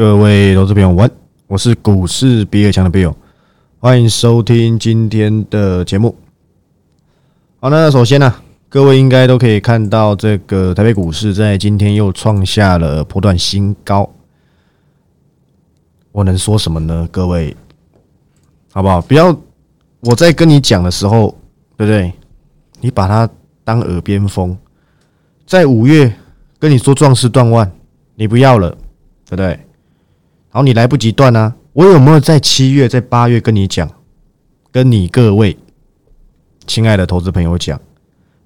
各位投资朋友，晚，我是股市比尔强的 Bill，欢迎收听今天的节目。好，那首先呢，各位应该都可以看到，这个台北股市在今天又创下了波段新高。我能说什么呢？各位，好不好？不要我在跟你讲的时候，对不对？你把它当耳边风。在五月跟你说壮士断腕，你不要了，对不对？好，你来不及断啊！我有没有在七月、在八月跟你讲，跟你各位亲爱的投资朋友讲，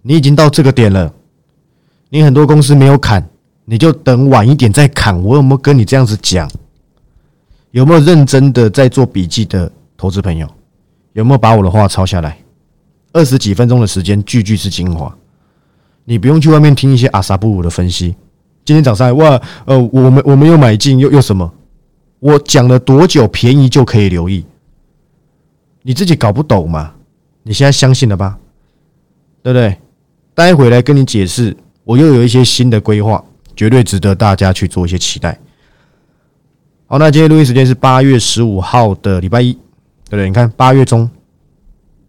你已经到这个点了，你很多公司没有砍，你就等晚一点再砍。我有没有跟你这样子讲？有没有认真的在做笔记的投资朋友？有没有把我的话抄下来？二十几分钟的时间，句句是精华，你不用去外面听一些阿萨布鲁的分析。今天早上哇，呃，我们我们又买进又又什么？我讲了多久便宜就可以留意？你自己搞不懂嘛？你现在相信了吧？对不对？待会来跟你解释，我又有一些新的规划，绝对值得大家去做一些期待。好，那今天录音时间是八月十五号的礼拜一，对不对？你看八月中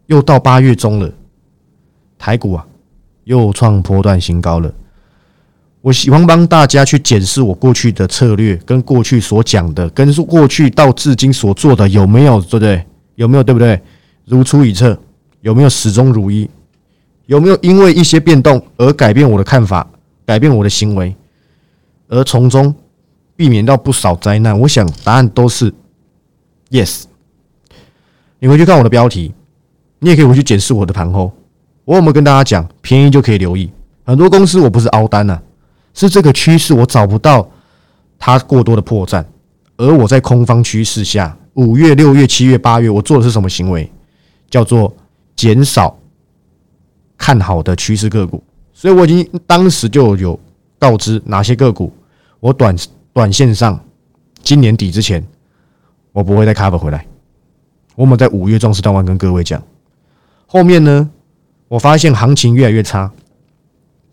又到八月中了，台股啊又创波段新高了。我喜欢帮大家去检视我过去的策略，跟过去所讲的，跟过去到至今所做的有没有对不对？有没有对不对？如出一辙，有没有始终如一？有没有因为一些变动而改变我的看法，改变我的行为，而从中避免到不少灾难？我想答案都是 yes。你回去看我的标题，你也可以回去检视我的盘后。我有没有跟大家讲，便宜就可以留意？很多公司我不是凹单呐。是这个趋势，我找不到它过多的破绽，而我在空方趋势下，五月、六月、七月、八月，我做的是什么行为？叫做减少看好的趋势个股。所以我已经当时就有告知哪些个股，我短短线上今年底之前，我不会再 cover 回来。我们在五月壮士断腕跟各位讲，后面呢，我发现行情越来越差。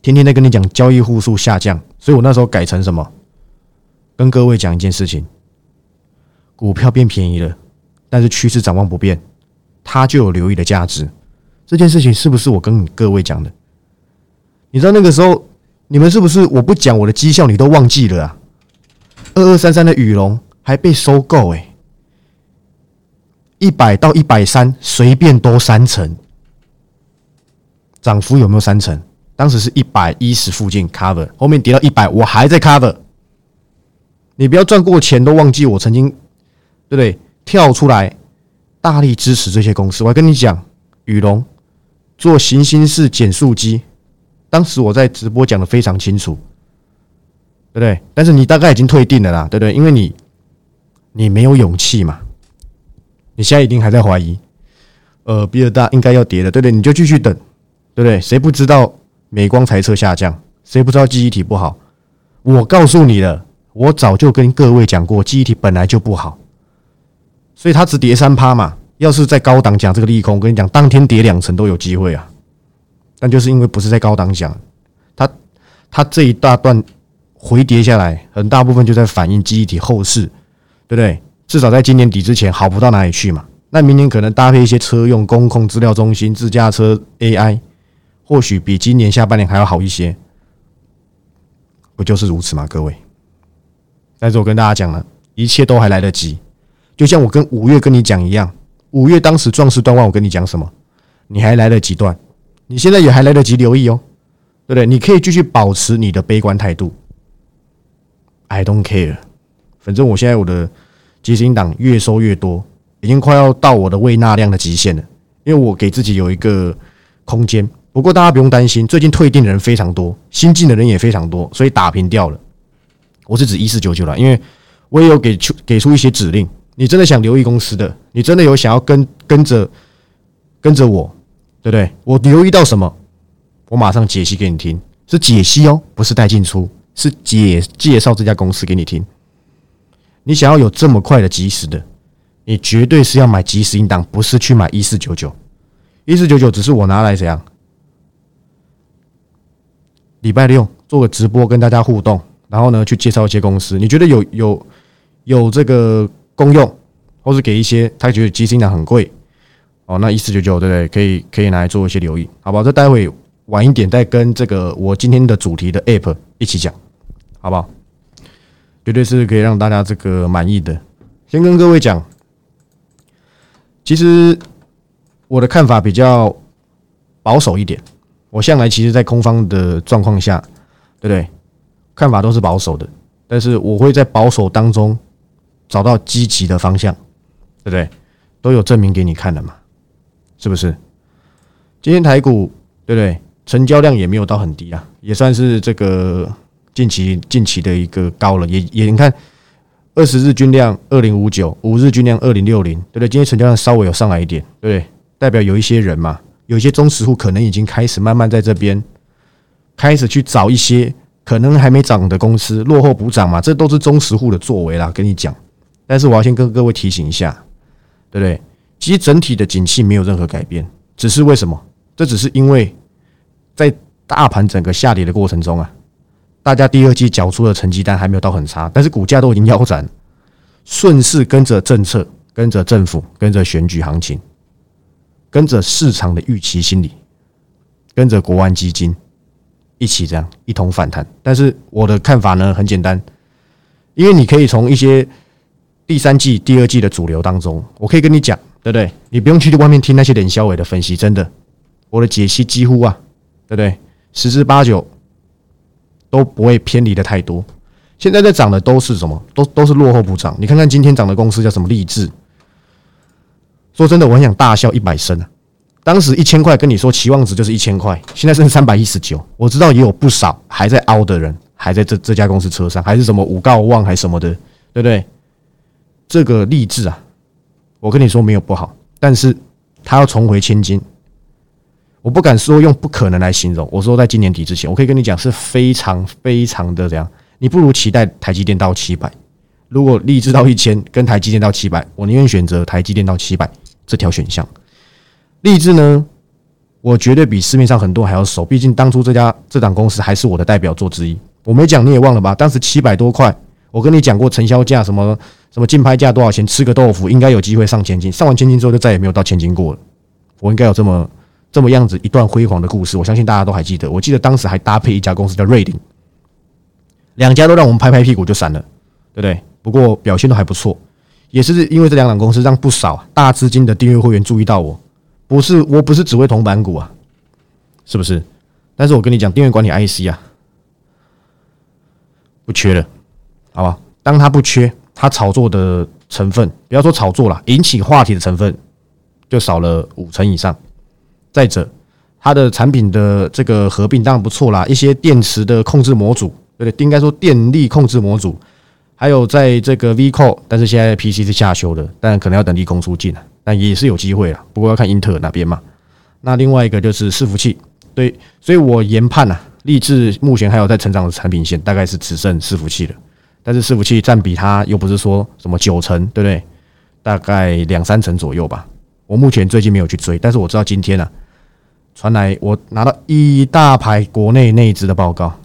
天天在跟你讲交易户数下降，所以我那时候改成什么？跟各位讲一件事情：股票变便宜了，但是趋势展望不变，它就有留意的价值。这件事情是不是我跟各位讲的？你知道那个时候你们是不是我不讲我的绩效，你都忘记了啊？二二三三的羽龙还被收购，哎，一百到一百三随便多三成，涨幅有没有三成？当时是一百一十附近 cover，后面跌到一百，我还在 cover。你不要赚过钱都忘记我曾经，对不对？跳出来大力支持这些公司。我还跟你讲，宇龙做行星式减速机，当时我在直播讲的非常清楚，对不对？但是你大概已经退订了啦，对不对？因为你你没有勇气嘛，你现在一定还在怀疑，呃，比尔大应该要跌的，对不对？你就继续等，对不对？谁不知道？美光财测下降，谁不知道记忆体不好？我告诉你了，我早就跟各位讲过，记忆体本来就不好，所以它只跌三趴嘛。要是在高档讲这个利空，我跟你讲，当天跌两成都有机会啊。但就是因为不是在高档讲，它它这一大段回跌下来，很大部分就在反映记忆体后市，对不对？至少在今年底之前好不到哪里去嘛。那明年可能搭配一些车用、工控资料中心、自驾车、AI。或许比今年下半年还要好一些，不就是如此吗？各位，但是我跟大家讲了，一切都还来得及。就像我跟五月跟你讲一样，五月当时壮士断腕，我跟你讲什么？你还来得及断，你现在也还来得及留意哦，对不对？你可以继续保持你的悲观态度。I don't care，反正我现在我的基金档越收越多，已经快要到我的未纳量的极限了，因为我给自己有一个空间。不过大家不用担心，最近退订的人非常多，新进的人也非常多，所以打平掉了。我是指一四九九了，因为我也有给出给出一些指令。你真的想留意公司的，你真的有想要跟跟着跟着我，对不对？我留意到什么，我马上解析给你听，是解析哦，不是带进出，是解介绍这家公司给你听。你想要有这么快的及时的，你绝对是要买及时应当，不是去买一四九九。一四九九只是我拿来怎样？礼拜六做个直播跟大家互动，然后呢去介绍一些公司。你觉得有有有这个公用，或是给一些他觉得基金呢很贵哦，那一四九九对不对？可以可以拿来做一些留意，好不好？这待会晚一点再跟这个我今天的主题的 App 一起讲，好不好？绝对是可以让大家这个满意的。先跟各位讲，其实我的看法比较保守一点。我向来其实，在空方的状况下，对不对？看法都是保守的，但是我会在保守当中找到积极的方向，对不对？都有证明给你看的嘛，是不是？今天台股对不对？成交量也没有到很低啊，也算是这个近期近期的一个高了。也也你看，二十日均量二零五九，五日均量二零六零，对不对？今天成交量稍微有上来一点，对不对？代表有一些人嘛。有些中实户可能已经开始慢慢在这边开始去找一些可能还没涨的公司落后补涨嘛，这都是中实户的作为啦。跟你讲，但是我要先跟各位提醒一下，对不对？其实整体的景气没有任何改变，只是为什么？这只是因为在大盘整个下跌的过程中啊，大家第二季缴出的成绩单还没有到很差，但是股价都已经腰斩，顺势跟着政策、跟着政府、跟着选举行情。跟着市场的预期心理，跟着国安基金一起这样一同反弹。但是我的看法呢很简单，因为你可以从一些第三季、第二季的主流当中，我可以跟你讲，对不对？你不用去外面听那些脸销伟的分析，真的，我的解析几乎啊，对不对？十之八九都不会偏离的太多。现在在涨的都是什么？都都是落后补涨。你看看今天涨的公司叫什么？励志。说真的，我很想大笑一百声啊！当时一千块跟你说期望值就是一千块，现在剩三百一十九。我知道也有不少还在凹的人，还在这这家公司车上，还是什么五告旺还什么的，对不对？这个励志啊，我跟你说没有不好，但是他要重回千金，我不敢说用不可能来形容。我说在今年底之前，我可以跟你讲是非常非常的这样，你不如期待台积电到七百。如果励志到一千，跟台积电到七百，我宁愿选择台积电到七百。这条选项，励志呢？我绝对比市面上很多还要熟。毕竟当初这家这档公司还是我的代表作之一。我没讲你也忘了吧？当时七百多块，我跟你讲过成交价什么什么竞拍价多少钱？吃个豆腐应该有机会上千金。上完千金之后就再也没有到千金过了。我应该有这么这么样子一段辉煌的故事，我相信大家都还记得。我记得当时还搭配一家公司叫瑞鼎，两家都让我们拍拍屁股就散了，对不对？不过表现都还不错。也是因为这两档公司让不少大资金的订阅会员注意到我，不是我不是只会铜板股啊，是不是？但是我跟你讲，订阅管理 IC 啊，不缺了，好吧？当它不缺，它炒作的成分，不要说炒作了，引起话题的成分就少了五成以上。再者，它的产品的这个合并当然不错啦，一些电池的控制模组，对不对？应该说电力控制模组。还有在这个 V Core，但是现在 PC 是下修的，但可能要等利空出尽了，但也是有机会了。不过要看英特尔那边嘛。那另外一个就是伺服器，对，所以我研判啊，立志目前还有在成长的产品线，大概是只剩伺服器了。但是伺服器占比它又不是说什么九成，对不对？大概两三成左右吧。我目前最近没有去追，但是我知道今天啊，传来我拿到一大排国内内资的报告，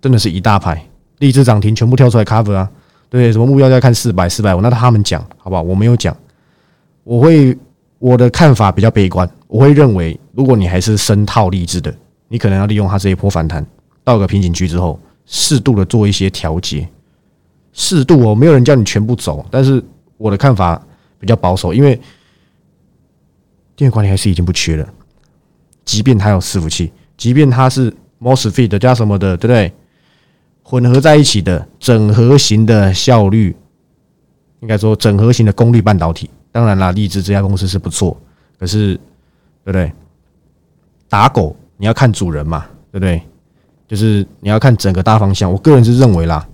真的是一大排。励志涨停，全部跳出来 cover 啊！对，什么目标要看四百、四百五，那他们讲好不好？我没有讲，我会我的看法比较悲观，我会认为，如果你还是深套励志的，你可能要利用它这一波反弹到个瓶颈区之后，适度的做一些调节，适度哦，没有人叫你全部走，但是我的看法比较保守，因为电源管理还是已经不缺了，即便它有伺服器，即便它是 mosfet 加什么的，对不对？混合在一起的整合型的效率，应该说整合型的功率半导体。当然啦，立志这家公司是不错，可是对不对？打狗你要看主人嘛，对不对？就是你要看整个大方向。我个人是认为啦，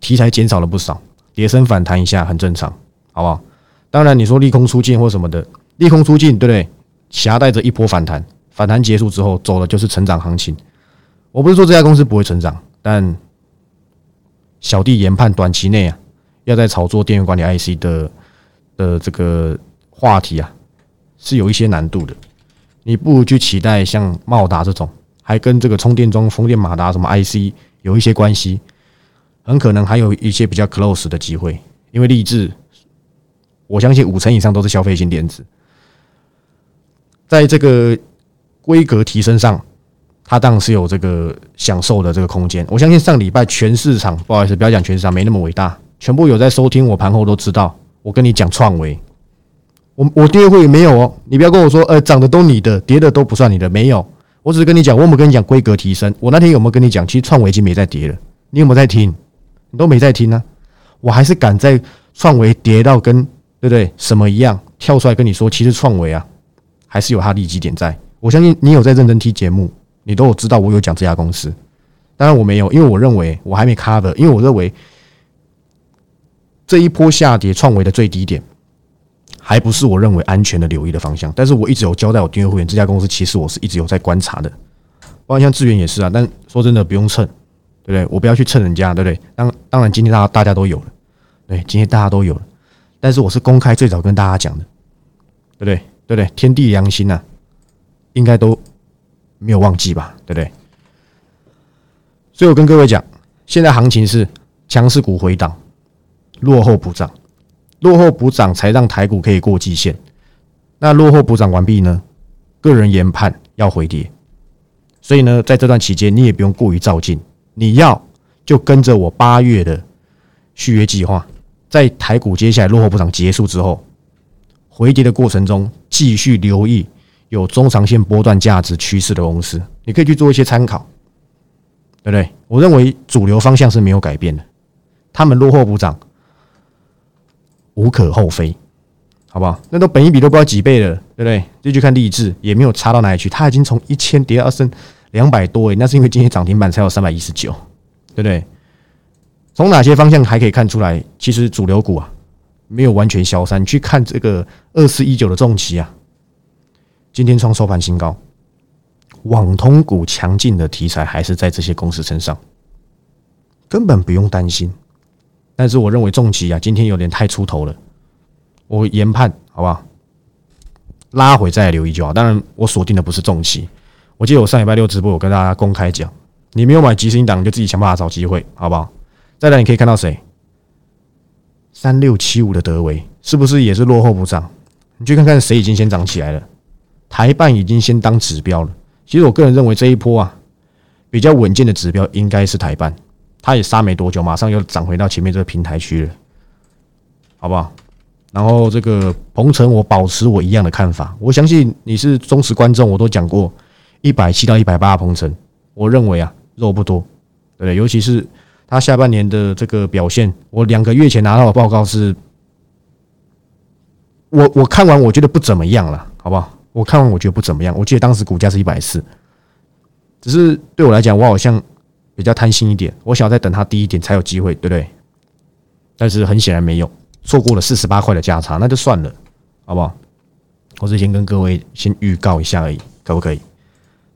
题材减少了不少，跌升反弹一下很正常，好不好？当然你说利空出尽或什么的，利空出尽对不对？夹带着一波反弹，反弹结束之后走的就是成长行情。我不是说这家公司不会成长，但小弟研判，短期内啊，要在炒作电源管理 IC 的的这个话题啊，是有一些难度的。你不如去期待像茂达这种，还跟这个充电桩、风电马达什么 IC 有一些关系，很可能还有一些比较 close 的机会，因为励志，我相信五成以上都是消费性电子，在这个规格提升上，它当然是有这个享受的这个空间。我相信上礼拜全市场，不好意思，不要讲全市场，没那么伟大，全部有在收听我盘后都知道，我跟你讲创维，我我跌会没有哦，你不要跟我说，呃，涨的都你的，跌的都不算你的，没有，我只是跟你讲，我有没有跟你讲规格提升？我那天有没有跟你讲，其实创维已经没在跌了，你有没有在听？你都没在听呢，我还是敢在创维跌到跟对不对什么一样跳出来跟你说，其实创维啊还是有它利基点在。我相信你有在认真听节目，你都有知道我有讲这家公司。当然我没有，因为我认为我还没 cover，因为我认为这一波下跌创维的最低点还不是我认为安全的留意的方向。但是我一直有交代我订阅会员，这家公司其实我是一直有在观察的，包括像智源也是啊。但说真的，不用蹭。对不对？我不要去蹭人家，对不对？当当然，今天大家大家都有了，对，今天大家都有了。但是我是公开最早跟大家讲的，对不对？对不对？天地良心呐，应该都没有忘记吧？对不对？所以我跟各位讲，现在行情是强势股回档，落后补涨，落后补涨才让台股可以过季线。那落后补涨完毕呢？个人研判要回跌，所以呢，在这段期间你也不用过于照进。你要就跟着我八月的续约计划，在台股接下来落后补涨结束之后，回跌的过程中，继续留意有中长线波段价值趋势的公司，你可以去做一些参考，对不对？我认为主流方向是没有改变的，他们落后补涨无可厚非，好不好？那都本一比都不知道几倍了，对不对？就去看励志也没有差到哪里去，它已经从一千跌到升。两百多诶，那是因为今天涨停板才有三百一十九，对不对？从哪些方向还可以看出来？其实主流股啊，没有完全消散。去看这个二四一九的重旗啊，今天创收盘新高。网通股强劲的题材还是在这些公司身上，根本不用担心。但是我认为重疾啊，今天有点太出头了。我研判好不好？拉回再留意就好。当然，我锁定的不是重疾。我记得我上礼拜六直播，我跟大家公开讲，你没有买吉星档，就自己想办法找机会，好不好？再来，你可以看到谁？三六七五的德维是不是也是落后不涨？你去看看谁已经先涨起来了？台办已经先当指标了。其实我个人认为这一波啊，比较稳健的指标应该是台办，它也杀没多久，马上又涨回到前面这个平台区了，好不好？然后这个鹏程，我保持我一样的看法。我相信你是忠实观众，我都讲过。一百七到一百八鹏程，我认为啊肉不多，对不对？尤其是他下半年的这个表现，我两个月前拿到的报告是，我我看完我觉得不怎么样了，好不好？我看完我觉得不怎么样，我记得当时股价是一百四，只是对我来讲，我好像比较贪心一点，我想要再等它低一点才有机会，对不对？但是很显然没有，错过了四十八块的价差，那就算了，好不好？我是先跟各位先预告一下而已，可不可以？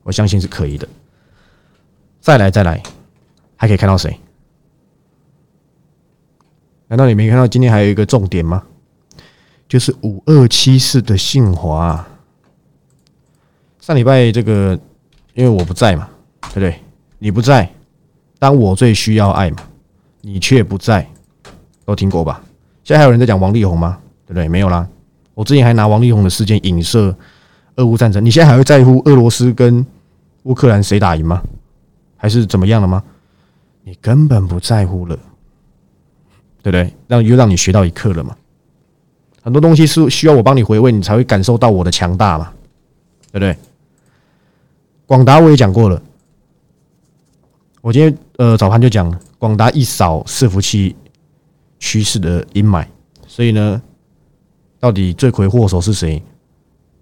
我相信是可以的。再来，再来，还可以看到谁？难道你没看到今天还有一个重点吗？就是五二七四的信华。上礼拜这个，因为我不在嘛，对不对？你不在，当我最需要爱嘛，你却不在，都听过吧？现在还有人在讲王力宏吗？对不对？没有啦。我之前还拿王力宏的事件影射俄乌战争，你现在还会在乎俄罗斯跟？乌克兰谁打赢吗？还是怎么样了吗？你根本不在乎了，对不对？让又让你学到一课了嘛？很多东西是需要我帮你回味，你才会感受到我的强大嘛？对不对？广达我也讲过了，我今天呃早盘就讲，广达一扫伺服器趋势的阴霾，所以呢，到底罪魁祸首是谁？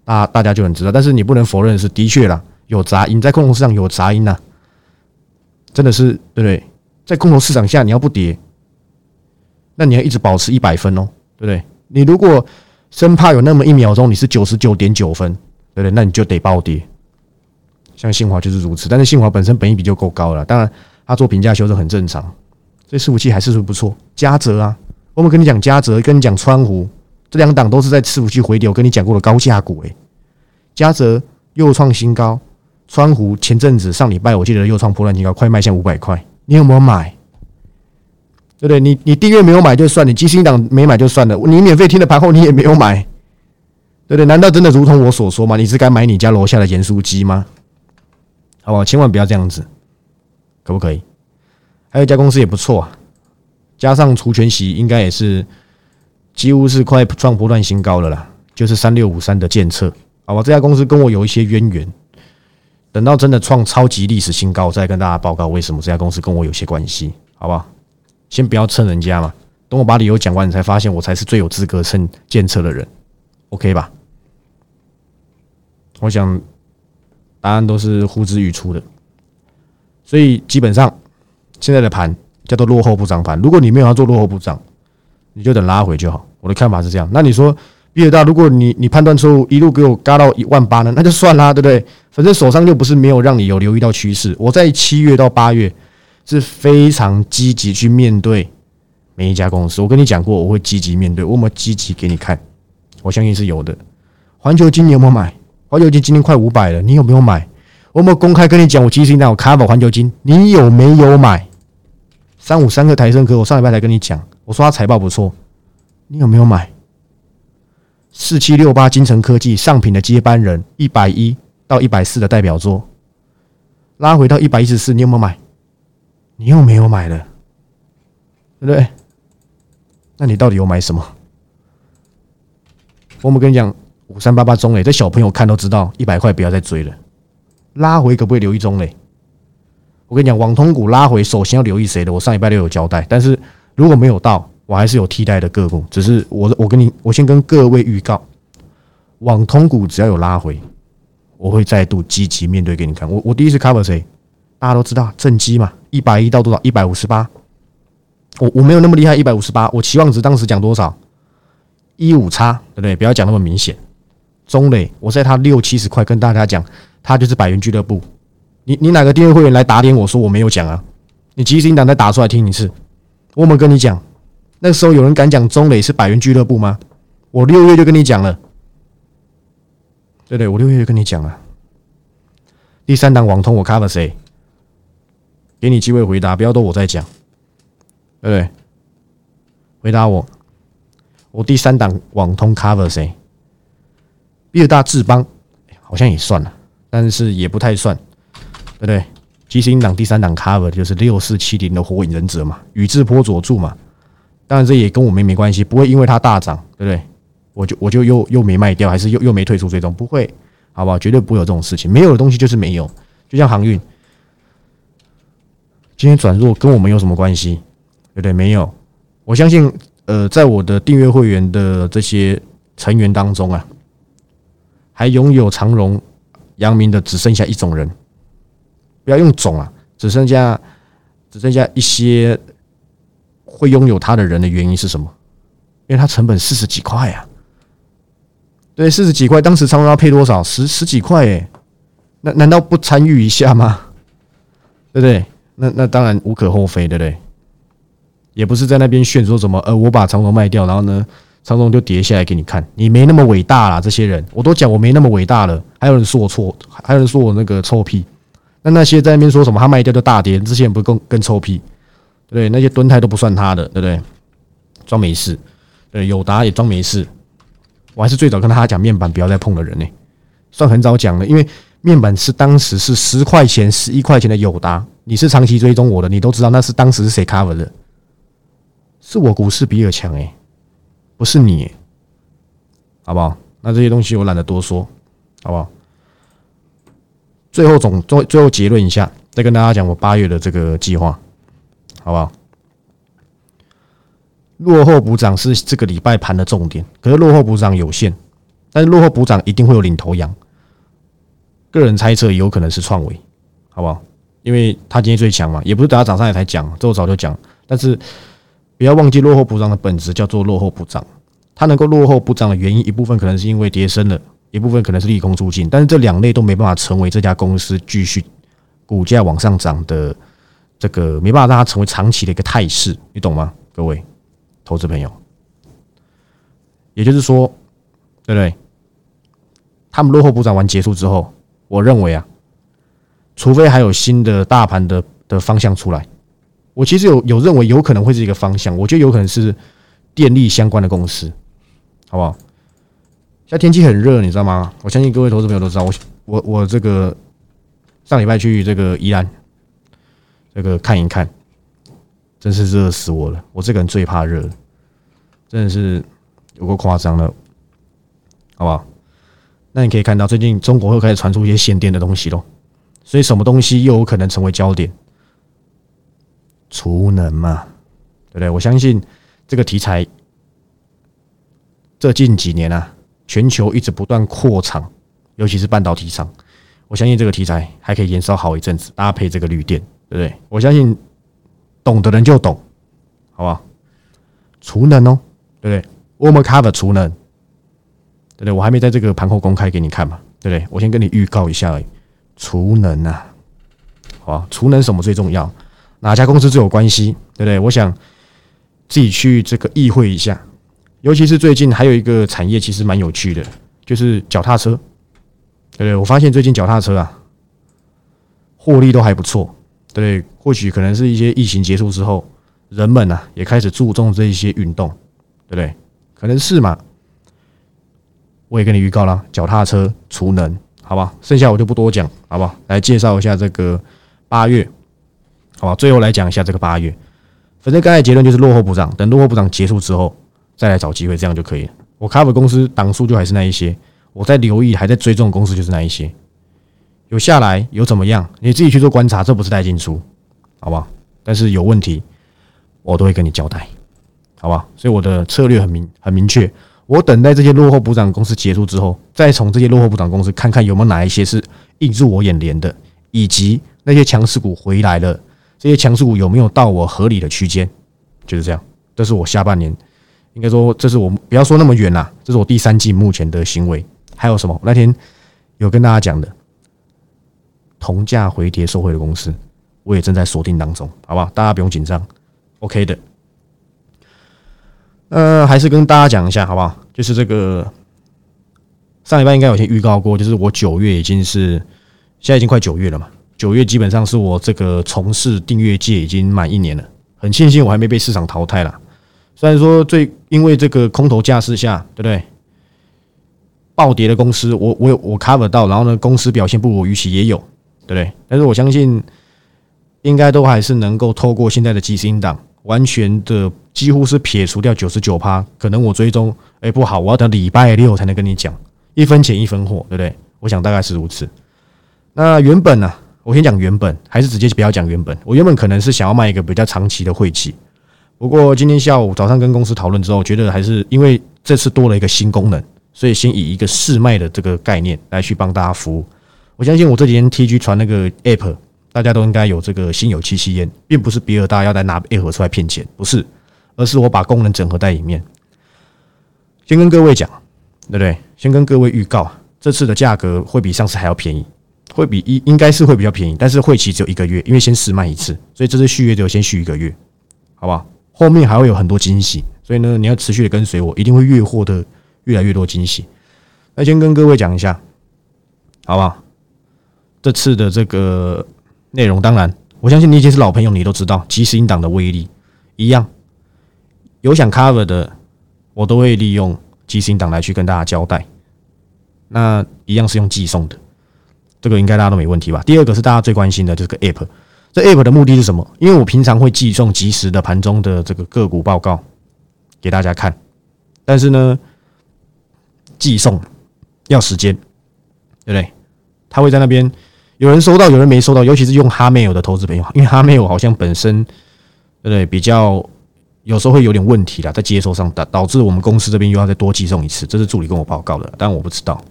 大大家就很知道，但是你不能否认是的确啦。有杂音，在空头市场有杂音呐，真的是对不对？在空头市场下，你要不跌，那你要一直保持一百分哦，对不对？你如果生怕有那么一秒钟你是九十九点九分，对不对？那你就得暴跌。像信华就是如此，但是信华本身本益比就够高了，当然它做平价修正很正常。这伺服器还是不错，嘉泽啊，我们跟你讲嘉泽，跟你讲川湖，这两档都是在伺服器回流，跟你讲过的高价股诶，嘉泽又创新高。川湖前阵子上礼拜我记得又创破烂新高，快迈向五百块，你有没有买？对不对？你你订阅没有买就算，你基金档没买就算了，你免费听的盘后你也没有买，对不对？难道真的如同我所说吗？你是该买你家楼下的盐酥鸡吗？好不好？千万不要这样子，可不可以？还有一家公司也不错啊，加上除权息，应该也是几乎是快创波段新高了啦。就是三六五三的建测，好吧？这家公司跟我有一些渊源，等到真的创超级历史新高，再跟大家报告为什么这家公司跟我有些关系，好不好？先不要蹭人家嘛，等我把理由讲完，你才发现我才是最有资格蹭建测的人，OK 吧？我想答案都是呼之欲出的，所以基本上现在的盘叫做落后不涨盘。如果你没有要做落后不涨，你就等拉回就好。我的看法是这样。那你说？比尔大，如果你你判断错误，一路给我嘎到一万八呢，那就算啦，对不对？反正手上又不是没有让你有留意到趋势。我在七月到八月是非常积极去面对每一家公司。我跟你讲过，我会积极面对，我有没有积极给你看？我相信是有的。环球金你有没有买？环球金今天快五百了，你有没有买？我有没有公开跟你讲？我其实那我 cover 环球金，你有没有买？三五三个台升科，我上礼拜才跟你讲，我说他财报不错，你有没有买？四七六八金城科技上品的接班人，一百一到一百四的代表作，拉回到一百一十四，你有没有买？你又没有买了，对不对？那你到底有买什么？我们跟你讲，五三八八中磊，这小朋友看都知道，一百块不要再追了，拉回可不可以留意中磊？我跟你讲，网通股拉回，首先要留意谁的？我上礼拜六有交代，但是如果没有到。我还是有替代的个股，只是我我跟你，我先跟各位预告，网通股只要有拉回，我会再度积极面对给你看。我我第一次 cover 谁？大家都知道正机嘛，一百一到多少？一百五十八。我我没有那么厉害，一百五十八。我期望值当时讲多少？一五差，对不对？不要讲那么明显。中磊，我在他六七十块跟大家讲，他就是百元俱乐部。你你哪个订阅会员来打点我说我没有讲啊？你即时音档再打出来听一次，我没跟你讲。那时候有人敢讲中磊是百元俱乐部吗？我六月就跟你讲了，对对，我六月就跟你讲了。第三档网通我 cover 谁？给你机会回答，不要都我在讲，对不对？回答我，我第三档网通 cover 谁？比尔大智邦好像也算了，但是也不太算，对不对？基星档第三档 cover 就是六四七零的火影忍者嘛，宇智波佐助嘛。当然，这也跟我们没关系，不会因为它大涨，对不对？我就我就又又没卖掉，还是又又没退出最终，不会，好不好？绝对不会有这种事情。没有的东西就是没有，就像航运，今天转弱跟我们有什么关系？对不对？没有。我相信，呃，在我的订阅会员的这些成员当中啊，还拥有长荣、阳明的只剩下一种人，不要用种啊，只剩下只剩下一些。会拥有它的人的原因是什么？因为它成本四十几块呀，对，四十几块。当时长荣要配多少？十十几块哎，那难道不参与一下吗？对不对？那那当然无可厚非，对不对？也不是在那边炫说什么，呃，我把长荣卖掉，然后呢，长荣就跌下来给你看，你没那么伟大啦。这些人我都讲我没那么伟大了，还有人说我错，还有人说我那个臭屁。那那些在那边说什么他卖掉就大跌，这些人不更更臭屁？对，那些蹲态都不算他的，对不对？装没事，对，友达也装没事。我还是最早跟他讲面板不要再碰的人呢，算很早讲了，因为面板是当时是十块钱、十一块钱的友达，你是长期追踪我的，你都知道那是当时是谁 cover 的，是我股市比尔强哎，不是你，好不好？那这些东西我懒得多说，好不好？最后总最最后结论一下，再跟大家讲我八月的这个计划。好不好？落后补涨是这个礼拜盘的重点，可是落后补涨有限，但是落后补涨一定会有领头羊。个人猜测有可能是创维，好不好？因为他今天最强嘛，也不是等他涨上来才讲，这我早就讲。但是不要忘记落后补涨的本质叫做落后补涨，它能够落后补涨的原因一部分可能是因为跌升了，一部分可能是利空出尽，但是这两类都没办法成为这家公司继续股价往上涨的。这个没办法让它成为长期的一个态势，你懂吗？各位投资朋友，也就是说，对不对？他们落后补涨完结束之后，我认为啊，除非还有新的大盘的的方向出来，我其实有有认为有可能会是一个方向，我觉得有可能是电力相关的公司，好不好？现在天气很热，你知道吗？我相信各位投资朋友都知道，我我我这个上礼拜去这个宜兰，这个看一看，真是热死我了！我这个人最怕热，真的是有够夸张了，好不好？那你可以看到，最近中国又开始传出一些限电的东西喽，所以什么东西又有可能成为焦点？储能嘛，对不对？我相信这个题材，这近几年啊，全球一直不断扩厂，尤其是半导体厂，我相信这个题材还可以延烧好一阵子，搭配这个绿电，对不对？我相信懂的人就懂，好不好？储能哦，对不对？我们 cover 储能。对不对？我还没在这个盘后公开给你看嘛，对不对？我先跟你预告一下，储能啊，好吧，储能什么最重要？哪家公司最有关系？对不对？我想自己去这个议会一下，尤其是最近还有一个产业其实蛮有趣的，就是脚踏车，对不对？我发现最近脚踏车啊，获利都还不错，对不对？或许可能是一些疫情结束之后，人们呢也开始注重这一些运动，对不对？可能是嘛。我也跟你预告了，脚踏车储能，好吧？剩下我就不多讲，好不好？来介绍一下这个八月，好吧？最后来讲一下这个八月，反正刚才结论就是落后补涨，等落后补涨结束之后再来找机会，这样就可以了。我 cover 公司档数就还是那一些，我在留意还在追踪公司就是那一些，有下来有怎么样，你自己去做观察，这不是带进出，好不好？但是有问题，我都会跟你交代，好吧？所以我的策略很明很明确。我等待这些落后补涨公司结束之后，再从这些落后补涨公司看看有没有哪一些是映入我眼帘的，以及那些强势股回来了，这些强势股有没有到我合理的区间？就是这样。这是我下半年，应该说这是我不要说那么远啦，这是我第三季目前的行为。还有什么？那天有跟大家讲的同价回跌收回的公司，我也正在锁定当中，好不好？大家不用紧张，OK 的。呃，还是跟大家讲一下，好不好？就是这个上礼拜应该有先预告过，就是我九月已经是现在已经快九月了嘛，九月基本上是我这个从事订阅界已经满一年了，很庆幸我还没被市场淘汰了。虽然说最因为这个空头架势下，对不对？暴跌的公司，我我我 cover 到，然后呢，公司表现不如预期也有，对不对？但是我相信应该都还是能够透过现在的基金档。完全的几乎是撇除掉九十九趴，可能我追踪哎不好，我要等礼拜六才能跟你讲，一分钱一分货，对不对？我想大概是如此。那原本呢，我先讲原本，还是直接不要讲原本。我原本可能是想要卖一个比较长期的晦气，不过今天下午早上跟公司讨论之后，觉得还是因为这次多了一个新功能，所以先以一个试卖的这个概念来去帮大家服务。我相信我这几天 TG 传那个 App。大家都应该有这个心有戚戚焉，并不是比尔大要来拿 A 盒出来骗钱，不是，而是我把功能整合在里面。先跟各位讲，对不对？先跟各位预告，这次的价格会比上次还要便宜，会比一应该是会比较便宜，但是会期只有一个月，因为先试卖一次，所以这次续约就先续一个月，好不好？后面还会有很多惊喜，所以呢，你要持续的跟随我，一定会越获得越来越多惊喜。那先跟各位讲一下，好不好？这次的这个。内容当然，我相信你已经是老朋友，你都知道即时音档的威力一样。有想 cover 的，我都会利用即时音档来去跟大家交代。那一样是用寄送的，这个应该大家都没问题吧？第二个是大家最关心的这个 app，这 app 的目的是什么？因为我平常会寄送即时的盘中的这个个股报告给大家看，但是呢，寄送要时间，对不对？他会在那边。有人收到，有人没收到，尤其是用哈梅尔的投资朋友，因为哈梅尔好像本身对不对比较有时候会有点问题啦，在接收上导导致我们公司这边又要再多寄送一次，这是助理跟我报告的，但我不知道。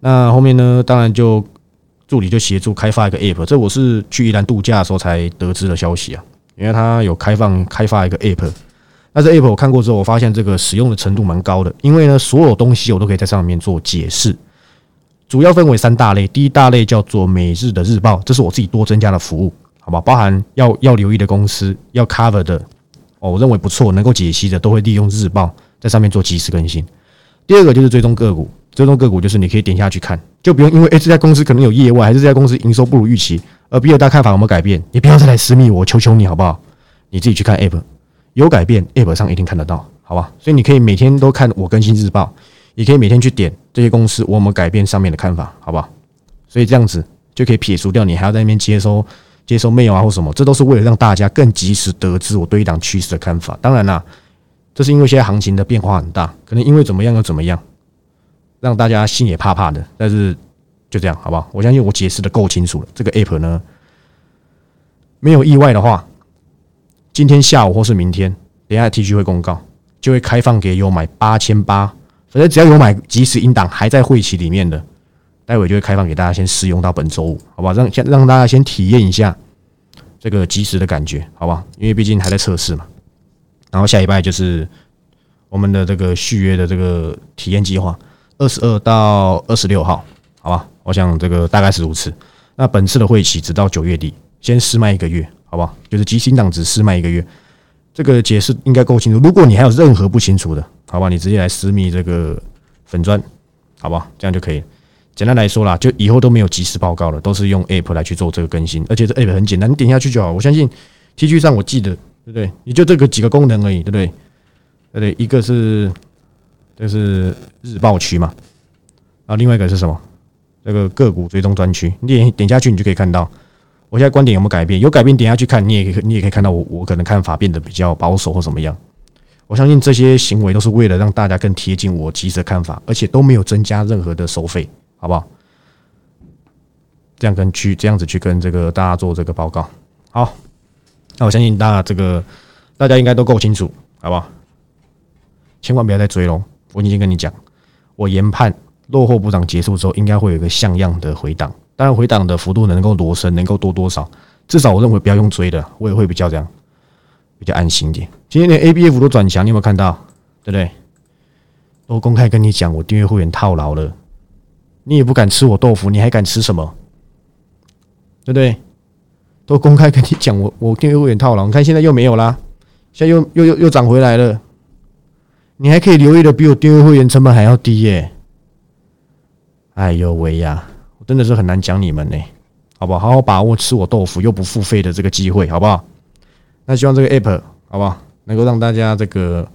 那后面呢，当然就助理就协助开发一个 app，这我是去宜兰度假的时候才得知的消息啊，因为他有开放开发一个 app，那这 app 我看过之后，我发现这个使用的程度蛮高的，因为呢，所有东西我都可以在上面做解释。主要分为三大类，第一大类叫做每日的日报，这是我自己多增加的服务，好吧？包含要要留意的公司，要 cover 的，哦，我认为不错，能够解析的，都会利用日报在上面做及时更新。第二个就是追踪个股，追踪个股就是你可以点下去看，就不用因为哎这家公司可能有业外，还是这家公司营收不如预期，而比尔大看法有没有改变？你不要再来私密我，求求你好不好？你自己去看 App，有改变，App 上一定看得到，好吧？所以你可以每天都看我更新日报，也可以每天去点这些公司我们改变上面的看法，好不好？所以这样子就可以撇除掉你还要在那边接收接收 mail 啊或什么，这都是为了让大家更及时得知我对一档趋势的看法。当然啦，这是因为现在行情的变化很大，可能因为怎么样又怎么样，让大家心也怕怕的。但是就这样，好不好？我相信我解释的够清楚了。这个 app 呢，没有意外的话，今天下午或是明天，等下 T G 会公告，就会开放给有买八千八，反正只要有买即时音档还在会期里面的，待会就会开放给大家先试用到本周五，好吧？让先让大家先体验一下这个即时的感觉，好吧？因为毕竟还在测试嘛。然后下礼拜就是我们的这个续约的这个体验计划，二十二到二十六号，好吧？我想这个大概是如此。那本次的会期直到九月底，先试卖一个月，好不好？就是即新档只试卖一个月，这个解释应该够清楚。如果你还有任何不清楚的，好吧，你直接来私密这个粉砖，好不好？这样就可以。简单来说啦，就以后都没有即时报告了，都是用 App 来去做这个更新，而且这 App 很简单，你点下去就好。我相信 T G 上我记得，对不对？你就这个几个功能而已，对不对？对对？一个是这是日报区嘛，啊，另外一个是什么？这个个股追踪专区，你点点下去，你就可以看到我现在观点有没有改变？有改变，点下去看，你也可以你也可以看到我我可能看法变得比较保守或怎么样。我相信这些行为都是为了让大家更贴近我及时的看法，而且都没有增加任何的收费，好不好？这样跟去这样子去跟这个大家做这个报告。好，那我相信大家这个大家应该都够清楚，好不好？千万不要再追喽！我已经跟你讲，我研判。落后补涨结束之后，应该会有一个像样的回档。当然，回档的幅度能够多深，能够多多少？至少我认为不要用追的，我也会比较这样，比较安心点。今天连 A、B、F 都转强，你有没有看到？对不对？都公开跟你讲，我订阅会员套牢了，你也不敢吃我豆腐，你还敢吃什么？对不对？都公开跟你讲，我我订阅会员套牢，你看现在又没有啦，现在又又又又涨回来了，你还可以留意的比我订阅会员成本还要低耶。哎呦喂呀！我真的是很难讲你们呢，好不好？好好把握吃我豆腐又不付费的这个机会，好不好？那希望这个 app 好不好，能够让大家这个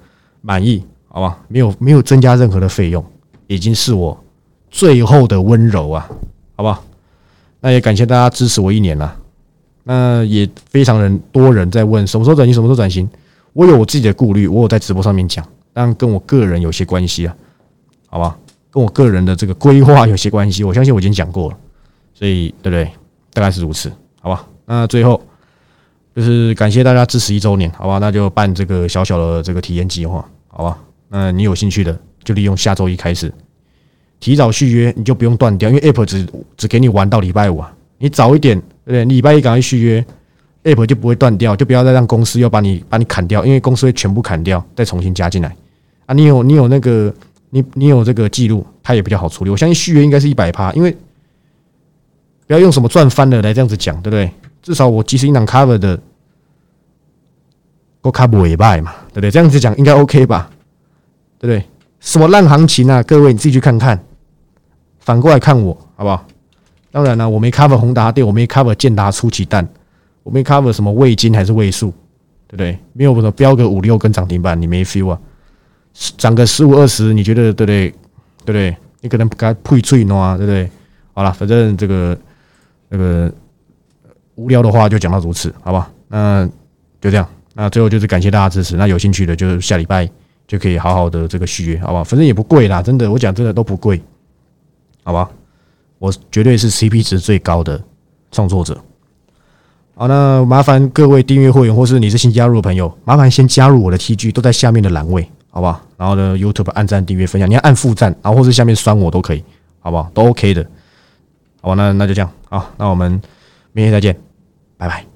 满意，好不好？没有没有增加任何的费用，已经是我最后的温柔啊，好不好？那也感谢大家支持我一年了，那也非常人多人在问什么时候转型，什么时候转型？我有我自己的顾虑，我有在直播上面讲，当然跟我个人有些关系啊，好吧？跟我个人的这个规划有些关系，我相信我已经讲过了，所以对不对？大概是如此，好吧？那最后就是感谢大家支持一周年，好吧？那就办这个小小的这个体验计划，好吧？那你有兴趣的就利用下周一开始提早续约，你就不用断掉，因为 App 只只给你玩到礼拜五啊。你早一点，对不对？礼拜一赶快续约，App 就不会断掉，就不要再让公司要把你把你砍掉，因为公司会全部砍掉，再重新加进来啊。你有你有那个。你你有这个记录，它也比较好处理。我相信续约应该是一百趴，因为不要用什么赚翻了来这样子讲，对不对？至少我即使一档 cover 的，我 cover 也败嘛，对不对？这样子讲应该 OK 吧？对不对？什么烂行情啊？各位你自己去看看，反过来看我好不好？当然了，我没 cover 宏达电，我没 cover 建达出奇蛋，我没 cover 什么味精还是味素，对不对？没有什么标个五六根涨停板，你没 feel 啊？涨个十五二十，你觉得对不对？对不对？你可能不该配最孬啊，对不对？好了，反正这个那个无聊的话就讲到如此，好吧？那就这样。那最后就是感谢大家支持。那有兴趣的，就下礼拜就可以好好的这个续约，好吧？反正也不贵啦，真的，我讲真的都不贵，好吧？我绝对是 CP 值最高的创作者。好，那麻烦各位订阅会员或是你是新加入的朋友，麻烦先加入我的 TG，都在下面的栏位。好不好？然后呢，YouTube 按赞、订阅、分享，你要按负赞，然后或是下面酸我都可以，好不好？都 OK 的。好吧，那那就这样，好，那我们明天再见，拜拜。